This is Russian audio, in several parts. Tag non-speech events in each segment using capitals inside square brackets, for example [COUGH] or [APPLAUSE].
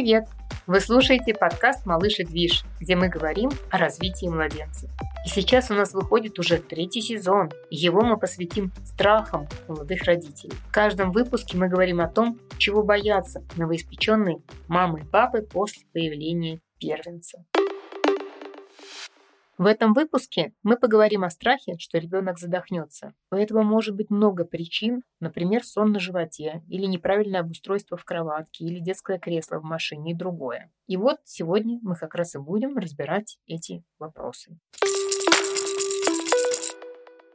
Привет! Вы слушаете подкаст «Малыш и Движ», где мы говорим о развитии младенца. И сейчас у нас выходит уже третий сезон. Его мы посвятим страхам молодых родителей. В каждом выпуске мы говорим о том, чего боятся новоиспеченные мамы и папы после появления первенца. В этом выпуске мы поговорим о страхе, что ребенок задохнется. У этого может быть много причин, например, сон на животе, или неправильное обустройство в кроватке, или детское кресло в машине и другое. И вот сегодня мы как раз и будем разбирать эти вопросы.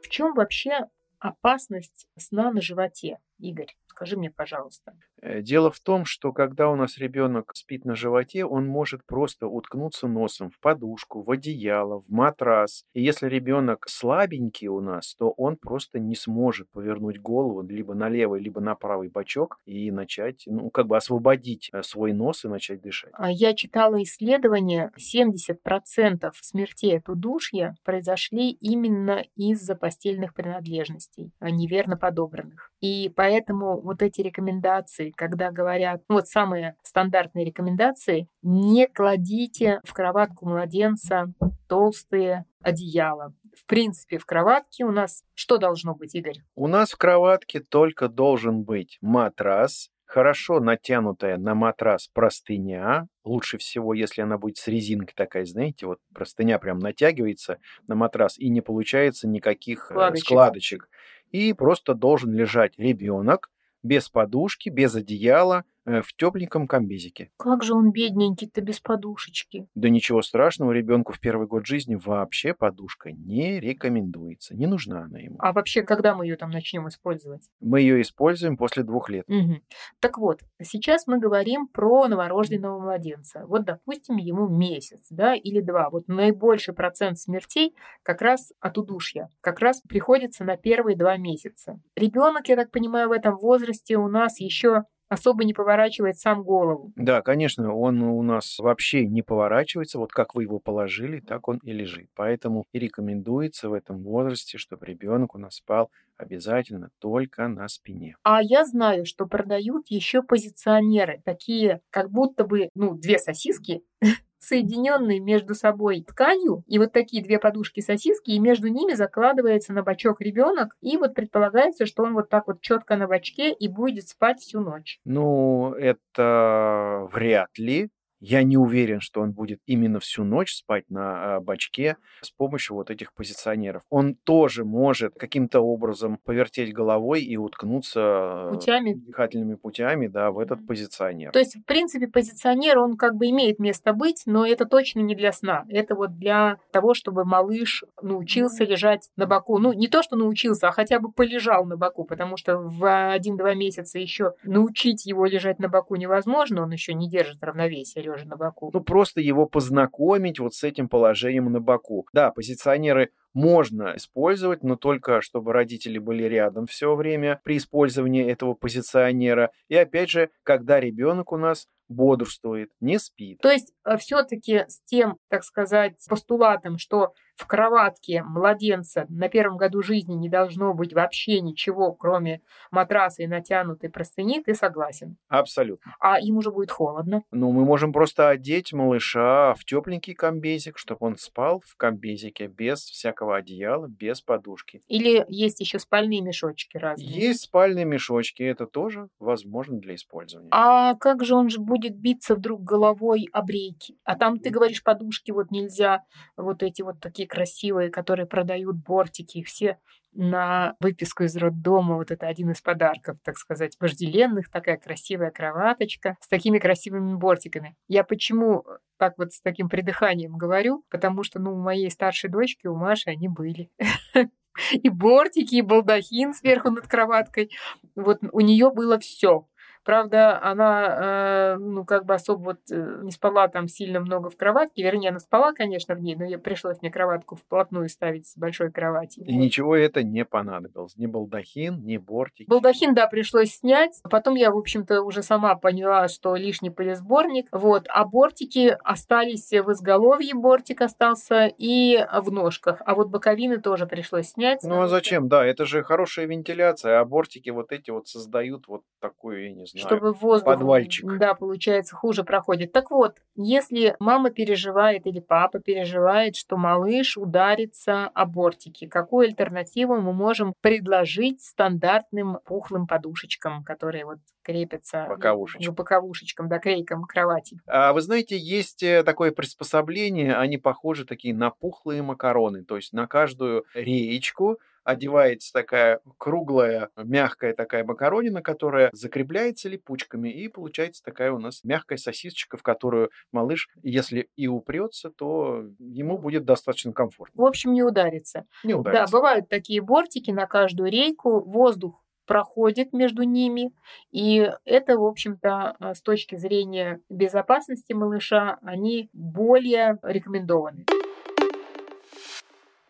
В чем вообще опасность сна на животе, Игорь? Скажи мне, пожалуйста. Э, дело в том, что когда у нас ребенок спит на животе, он может просто уткнуться носом в подушку, в одеяло, в матрас. И если ребенок слабенький у нас, то он просто не сможет повернуть голову либо на левый, либо на правый бочок и начать, ну, как бы освободить э, свой нос и начать дышать. А я читала исследование, 70% смертей от удушья произошли именно из-за постельных принадлежностей, а неверно подобранных. И поэтому вот эти рекомендации, когда говорят, ну, вот самые стандартные рекомендации, не кладите в кроватку младенца толстые одеяла. В принципе, в кроватке у нас что должно быть, Игорь? У нас в кроватке только должен быть матрас, хорошо натянутая на матрас простыня. Лучше всего, если она будет с резинкой такая, знаете, вот простыня прям натягивается на матрас и не получается никаких э, складочек. складочек. И просто должен лежать ребенок без подушки, без одеяла, в тепленьком комбезике. Как же он бедненький-то без подушечки? Да ничего страшного, ребенку в первый год жизни вообще подушка не рекомендуется, не нужна она ему. А вообще, когда мы ее там начнем использовать? Мы ее используем после двух лет. Угу. Так вот, сейчас мы говорим про новорожденного младенца. Вот, допустим, ему месяц, да, или два. Вот наибольший процент смертей как раз от удушья, как раз приходится на первые два месяца. Ребенок, я так понимаю, в этом возрасте у нас еще особо не поворачивает сам голову. Да, конечно, он у нас вообще не поворачивается. Вот как вы его положили, так он и лежит. Поэтому и рекомендуется в этом возрасте, чтобы ребенок у нас спал обязательно только на спине. А я знаю, что продают еще позиционеры, такие как будто бы, ну, две сосиски, [LAUGHS] соединенные между собой тканью, и вот такие две подушки сосиски, и между ними закладывается на бочок ребенок, и вот предполагается, что он вот так вот четко на бочке и будет спать всю ночь. Ну, это вряд ли. Я не уверен, что он будет именно всю ночь спать на а, бачке с помощью вот этих позиционеров. Он тоже может каким-то образом повертеть головой и уткнуться путями. дыхательными путями да, в этот позиционер. То есть, в принципе, позиционер, он как бы имеет место быть, но это точно не для сна. Это вот для того, чтобы малыш научился лежать на боку. Ну, не то, что научился, а хотя бы полежал на боку, потому что в один-два месяца еще научить его лежать на боку невозможно, он еще не держит равновесия лежа на боку. Ну, просто его познакомить вот с этим положением на боку. Да, позиционеры можно использовать, но только чтобы родители были рядом все время при использовании этого позиционера. И опять же, когда ребенок у нас бодрствует, не спит. То есть э, все-таки с тем, так сказать, постулатом, что в кроватке младенца на первом году жизни не должно быть вообще ничего, кроме матраса и натянутой простыни, ты согласен? Абсолютно. А им уже будет холодно? Ну, мы можем просто одеть малыша в тепленький комбезик, чтобы он спал в комбезике без всякого одеяла, без подушки. Или есть еще спальные мешочки разные? Есть спальные мешочки, это тоже возможно для использования. А как же он же будет биться вдруг головой об рейки? А там, ты говоришь, подушки вот нельзя, вот эти вот такие такие красивые, которые продают бортики, все на выписку из роддома. Вот это один из подарков, так сказать, вожделенных. Такая красивая кроваточка с такими красивыми бортиками. Я почему так вот с таким придыханием говорю? Потому что, ну, у моей старшей дочки, у Маши они были. [LAUGHS] И бортики, и балдахин сверху над кроваткой. Вот у нее было все. Правда, она, э, ну, как бы особо вот э, не спала там сильно много в кроватке. Вернее, она спала, конечно, в ней, но ей пришлось мне кроватку вплотную ставить с большой кровати. И вот. ничего это не понадобилось. Ни балдахин, ни бортик. Балдахин, да, пришлось снять. Потом я, в общем-то, уже сама поняла, что лишний пылесборник. Вот. А бортики остались в изголовье, бортик остался, и в ножках. А вот боковины тоже пришлось снять. Ну, а зачем? Да, это же хорошая вентиляция, а бортики вот эти вот создают вот такую, я не знаю, знаю, чтобы воздух, подвальчик. да, получается, хуже проходит. Так вот, если мама переживает или папа переживает, что малыш ударится о бортики, какую альтернативу мы можем предложить стандартным пухлым подушечкам, которые вот крепятся Боковушечкам. к боковушечкам, да, крейкам кровати? А вы знаете, есть э, такое приспособление, они похожи такие на пухлые макароны, то есть на каждую реечку одевается такая круглая, мягкая такая макаронина, которая закрепляется липучками, и получается такая у нас мягкая сосисочка, в которую малыш, если и упрется, то ему будет достаточно комфортно. В общем, не ударится. Не Да, ударится. бывают такие бортики на каждую рейку, воздух проходит между ними, и это, в общем-то, а, с точки зрения безопасности малыша, они более рекомендованы.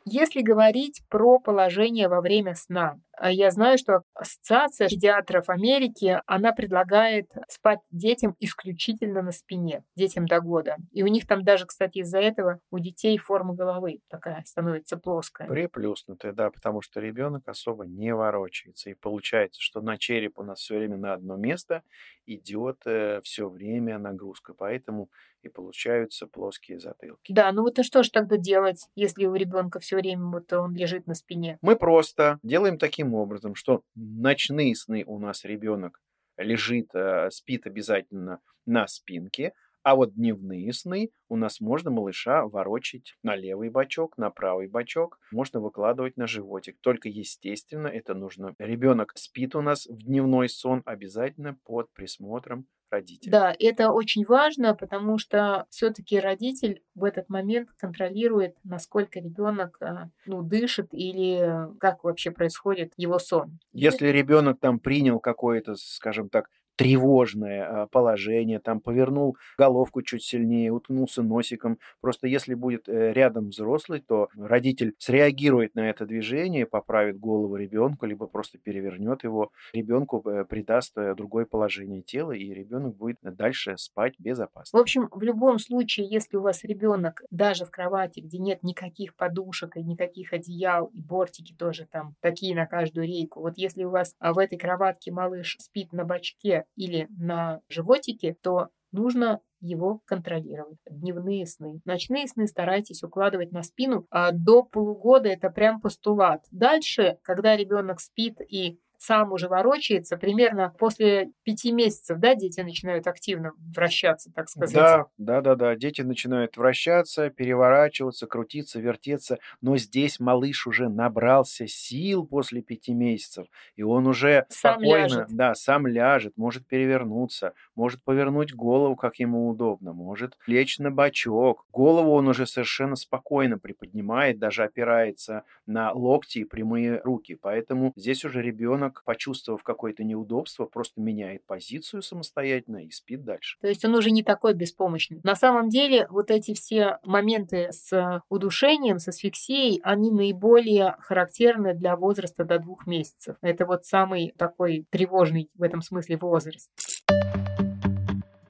Если говорить про положение во время сна, а я знаю, что Ассоциация педиатров Америки, она предлагает спать детям исключительно на спине, детям до года. И у них там даже, кстати, из-за этого у детей форма головы такая становится плоская. Приплюснутая, да, потому что ребенок особо не ворочается. И получается, что на череп у нас все время на одно место идет все время нагрузка. Поэтому и получаются плоские затылки. Да, ну вот и что же тогда делать, если у ребенка все время вот он лежит на спине? Мы просто делаем таким образом, что ночные сны у нас ребенок лежит, э, спит обязательно на спинке, а вот дневные сны у нас можно малыша ворочить на левый бочок, на правый бочок, можно выкладывать на животик. Только, естественно, это нужно. Ребенок спит у нас в дневной сон обязательно под присмотром родителя. Да, это очень важно, потому что все-таки родитель в этот момент контролирует, насколько ребенок ну, дышит или как вообще происходит его сон. Если ребенок там принял какое-то, скажем так, тревожное а, положение, там повернул головку чуть сильнее, уткнулся носиком. Просто если будет э, рядом взрослый, то родитель среагирует на это движение, поправит голову ребенку, либо просто перевернет его. Ребенку э, придаст э, другое положение тела, и ребенок будет дальше спать безопасно. В общем, в любом случае, если у вас ребенок даже в кровати, где нет никаких подушек и никаких одеял, и бортики тоже там такие на каждую рейку, вот если у вас а, в этой кроватке малыш спит на бочке или на животике, то нужно его контролировать. Дневные сны. Ночные сны старайтесь укладывать на спину. А до полугода это прям постулат. Дальше, когда ребенок спит и сам уже ворочается, примерно после пяти месяцев, да, дети начинают активно вращаться, так сказать. Да, да, да, да. Дети начинают вращаться, переворачиваться, крутиться, вертеться. Но здесь малыш уже набрался сил после пяти месяцев, и он уже Сам спокойно, ляжет. да, сам ляжет, может перевернуться, может повернуть голову, как ему удобно, может лечь на бочок. Голову он уже совершенно спокойно приподнимает, даже опирается на локти и прямые руки. Поэтому здесь уже ребенок, почувствовав какое-то неудобство, просто меняет позицию самостоятельно и спит дальше. То есть он уже не такой беспомощный. На самом деле вот эти все моменты с удушением, с асфиксией, они наиболее характерны для возраста до двух месяцев. Это вот самый такой тревожный в этом смысле возраст.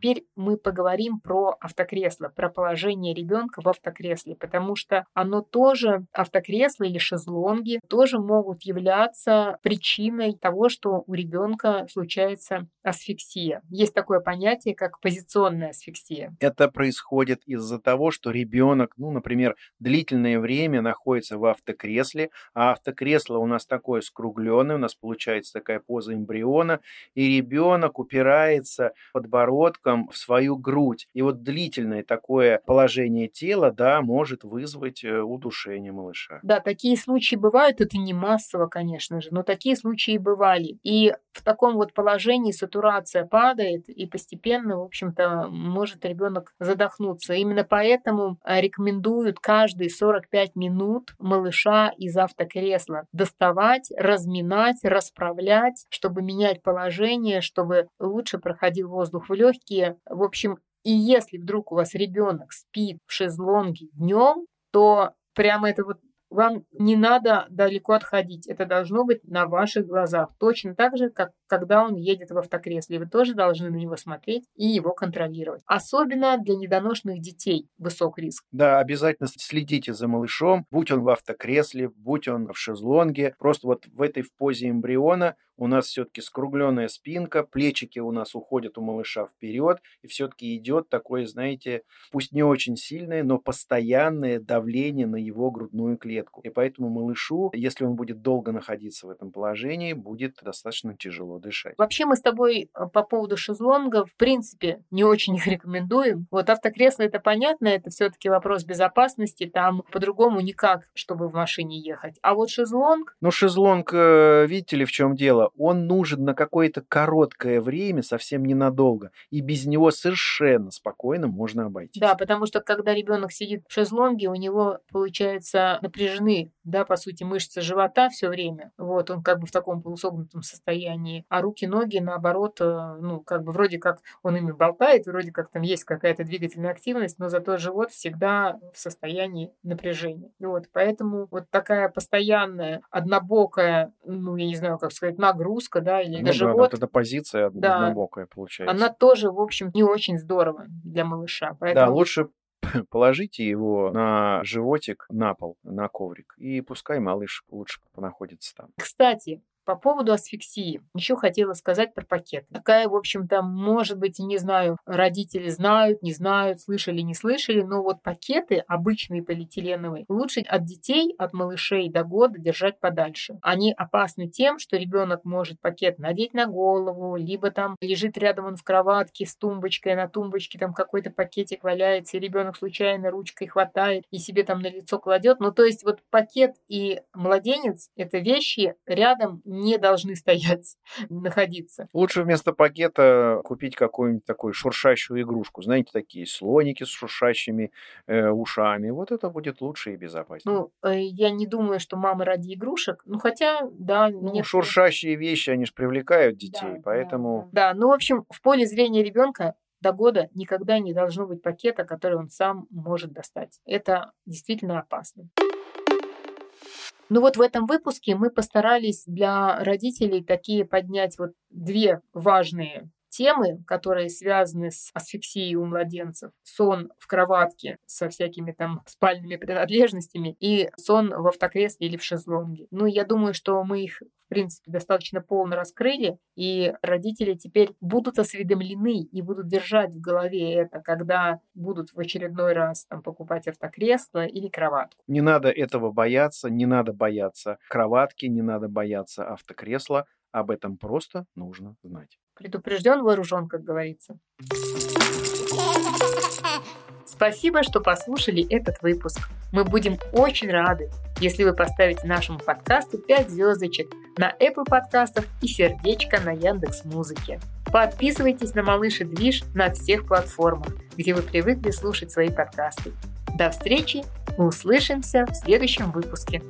Теперь мы поговорим про автокресло, про положение ребенка в автокресле, потому что оно тоже, автокресло или шезлонги, тоже могут являться причиной того, что у ребенка случается асфиксия. Есть такое понятие, как позиционная асфиксия. Это происходит из-за того, что ребенок, ну, например, длительное время находится в автокресле, а автокресло у нас такое скругленное, у нас получается такая поза эмбриона, и ребенок упирается подбородком в свою грудь. И вот длительное такое положение тела, да, может вызвать э, удушение малыша. Да, такие случаи бывают, это не массово, конечно же, но такие случаи бывали. И в таком вот положении сатурация падает, и постепенно, в общем-то, может ребенок задохнуться. Именно поэтому э, рекомендуют каждые 45 минут малыша из автокресла доставать, разминать, расправлять, чтобы менять положение, чтобы лучше проходил воздух в легкие. В общем, и если вдруг у вас ребенок спит в шезлонге днем, то прямо это вот вам не надо далеко отходить. Это должно быть на ваших глазах. Точно так же, как когда он едет в автокресле. Вы тоже должны на него смотреть и его контролировать. Особенно для недоношенных детей высок риск. Да, обязательно следите за малышом, будь он в автокресле, будь он в шезлонге. Просто вот в этой в позе эмбриона у нас все-таки скругленная спинка, плечики у нас уходят у малыша вперед, и все-таки идет такое, знаете, пусть не очень сильное, но постоянное давление на его грудную клетку. И поэтому малышу, если он будет долго находиться в этом положении, будет достаточно тяжело дышать. Вообще мы с тобой э, по поводу шезлонгов, в принципе, не очень их рекомендуем. Вот автокресло это понятно, это все-таки вопрос безопасности, там по-другому никак, чтобы в машине ехать. А вот шезлонг... Ну, шезлонг, э, видите ли, в чем дело? Он нужен на какое-то короткое время, совсем ненадолго, и без него совершенно спокойно можно обойтись. Да, потому что когда ребенок сидит в шезлонге, у него, получается, напряжены, да, по сути, мышцы живота все время. Вот, он как бы в таком полусогнутом состоянии. А руки, ноги, наоборот, э, ну, как бы вроде как он ими болтает, вроде как там есть какая-то двигательная активность, но зато живот всегда в состоянии напряжения. Вот, поэтому вот такая постоянная, однобокая, ну, я не знаю, как сказать, нагрузка, да, или ну, на да, живот. Вот эта позиция да, однобокая получается. Она тоже, в общем, не очень здорово для малыша. Поэтому... Да, лучше [LAUGHS] положите его на животик, на пол, на коврик, и пускай малыш лучше находится там. Кстати, по поводу асфиксии. Еще хотела сказать про пакеты. Такая, в общем-то, может быть, не знаю, родители знают, не знают, слышали, не слышали, но вот пакеты обычные полиэтиленовые лучше от детей, от малышей до года держать подальше. Они опасны тем, что ребенок может пакет надеть на голову, либо там лежит рядом он в кроватке с тумбочкой, на тумбочке там какой-то пакетик валяется, и ребенок случайно ручкой хватает и себе там на лицо кладет. Ну, то есть вот пакет и младенец — это вещи рядом не должны стоять, [LAUGHS] находиться. Лучше вместо пакета купить какую-нибудь такую шуршащую игрушку. Знаете, такие слоники с шуршащими э, ушами. Вот это будет лучше и безопаснее. Ну, э, я не думаю, что мама ради игрушек. Ну, хотя, да. Ну, нет... шуршащие вещи, они же привлекают детей, да, поэтому... Да, да, ну, в общем, в поле зрения ребенка до года никогда не должно быть пакета, который он сам может достать. Это действительно опасно. Ну вот в этом выпуске мы постарались для родителей такие поднять вот две важные темы, которые связаны с асфиксией у младенцев. Сон в кроватке со всякими там спальными принадлежностями и сон в автокресле или в шезлонге. Ну, я думаю, что мы их принципе, достаточно полно раскрыли, и родители теперь будут осведомлены и будут держать в голове это, когда будут в очередной раз там, покупать автокресло или кроватку. Не надо этого бояться, не надо бояться кроватки, не надо бояться автокресла, об этом просто нужно знать. Предупрежден, вооружен, как говорится. [LAUGHS] Спасибо, что послушали этот выпуск. Мы будем очень рады, если вы поставите нашему подкасту 5 звездочек на Apple подкастах и сердечко на Яндекс Музыке. Подписывайтесь на Малыш и Движ на всех платформах, где вы привыкли слушать свои подкасты. До встречи, мы услышимся в следующем выпуске.